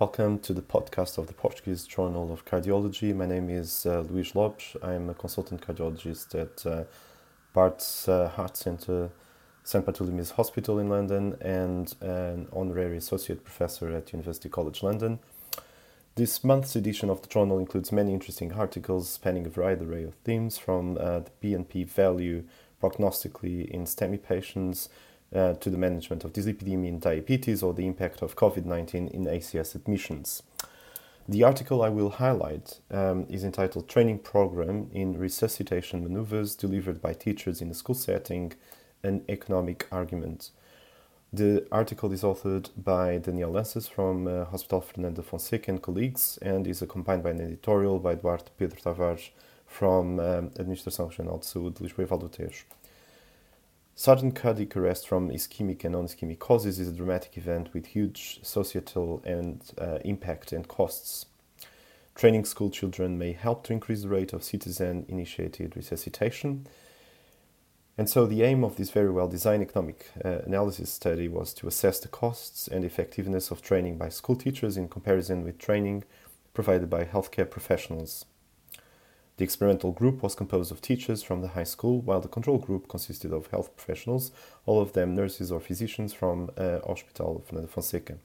Welcome to the podcast of the Portuguese Journal of Cardiology. My name is uh, Luís Lopes. I'm a consultant cardiologist at uh, Bart's uh, Heart Centre, St. Bartholomew's Hospital in London, and an honorary associate professor at University College London. This month's edition of the journal includes many interesting articles spanning a wide array of themes from uh, the BNP value prognostically in STEMI patients uh, to the management of dyslipidemia in diabetes or the impact of COVID 19 in ACS admissions. The article I will highlight um, is entitled Training Program in Resuscitation Maneuvers Delivered by Teachers in a School Setting An Economic Argument. The article is authored by Daniel Lances from uh, Hospital Fernando Fonseca and colleagues and is accompanied by an editorial by Eduardo Pedro Tavares from um, Administração Regional de Saúde de Lisboa e Vale do Tejo. Sudden cardiac arrest from ischemic and non-ischemic causes is a dramatic event with huge societal and uh, impact and costs. Training school children may help to increase the rate of citizen-initiated resuscitation. And so the aim of this very well-designed economic uh, analysis study was to assess the costs and effectiveness of training by school teachers in comparison with training provided by healthcare professionals. The experimental group was composed of teachers from the high school, while the control group consisted of health professionals, all of them nurses or physicians from uh, Hospital Fernando Fonseca.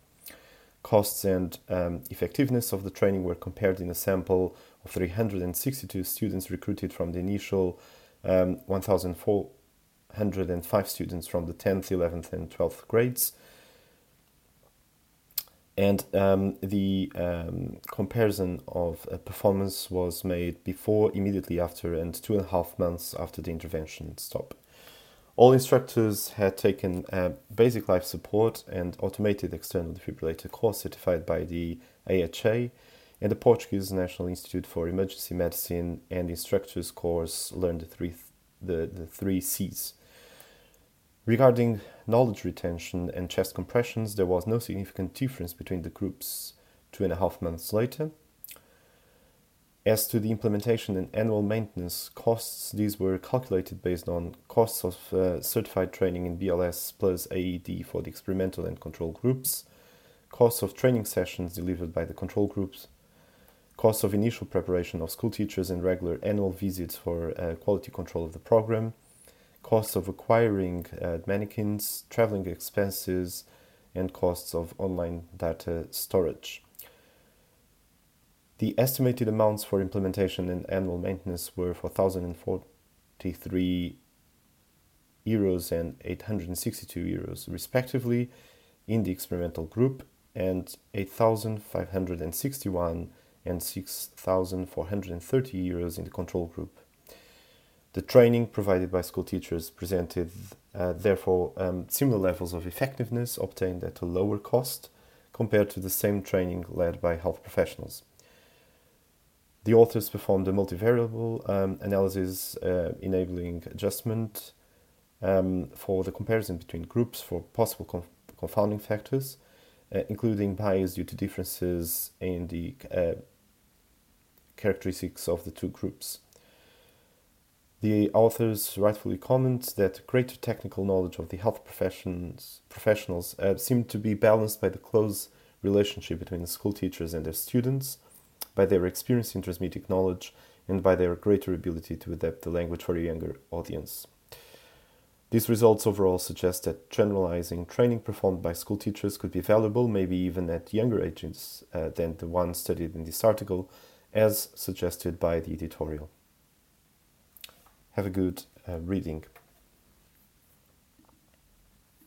Costs and um, effectiveness of the training were compared in a sample of 362 students recruited from the initial um, 1,405 students from the 10th, 11th, and 12th grades and um, the um, comparison of uh, performance was made before, immediately after, and two and a half months after the intervention stop. All instructors had taken uh, basic life support and automated external defibrillator course certified by the AHA and the Portuguese National Institute for Emergency Medicine and instructors course learned the three, the, the three C's Regarding knowledge retention and chest compressions, there was no significant difference between the groups two and a half months later. As to the implementation and annual maintenance costs, these were calculated based on costs of uh, certified training in BLS plus AED for the experimental and control groups, costs of training sessions delivered by the control groups, costs of initial preparation of school teachers and regular annual visits for uh, quality control of the program, costs of acquiring uh, mannequins, traveling expenses, and costs of online data storage. The estimated amounts for implementation and annual maintenance were 4,043 euros and 862 euros, respectively, in the experimental group, and 8,561 and 6,430 euros in the control group. The training provided by school teachers presented, uh, therefore, um, similar levels of effectiveness obtained at a lower cost compared to the same training led by health professionals. The authors performed a multivariable um, analysis uh, enabling adjustment um, for the comparison between groups for possible conf- confounding factors, uh, including bias due to differences in the uh, characteristics of the two groups. The authors rightfully comment that greater technical knowledge of the health professions, professionals uh, seemed to be balanced by the close relationship between the school teachers and their students, by their experience in transmitting knowledge, and by their greater ability to adapt the language for a younger audience. These results overall suggest that generalizing training performed by school teachers could be valuable, maybe even at younger ages uh, than the one studied in this article, as suggested by the editorial. Have a good uh, reading.